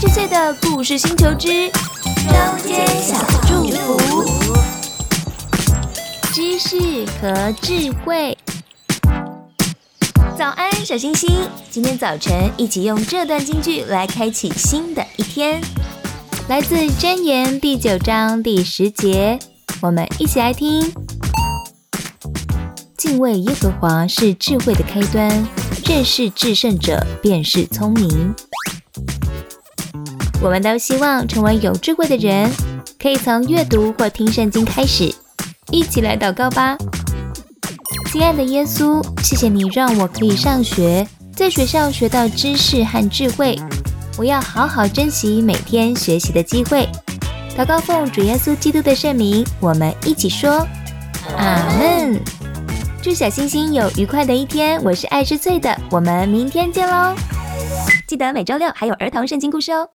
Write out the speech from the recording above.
十岁的故事星球之中间小祝福，知识和智慧。早安，小星星！今天早晨一起用这段京剧来开启新的一天，来自《箴言》第九章第十节，我们一起来听：敬畏耶和华是智慧的开端，认识至圣者便是聪明。我们都希望成为有智慧的人，可以从阅读或听圣经开始。一起来祷告吧，亲爱的耶稣，谢谢你让我可以上学，在学校学到知识和智慧。我要好好珍惜每天学习的机会。祷告奉主耶稣基督的圣名，我们一起说阿门。祝小星星有愉快的一天。我是爱吃脆的，我们明天见喽！记得每周六还有儿童圣经故事哦。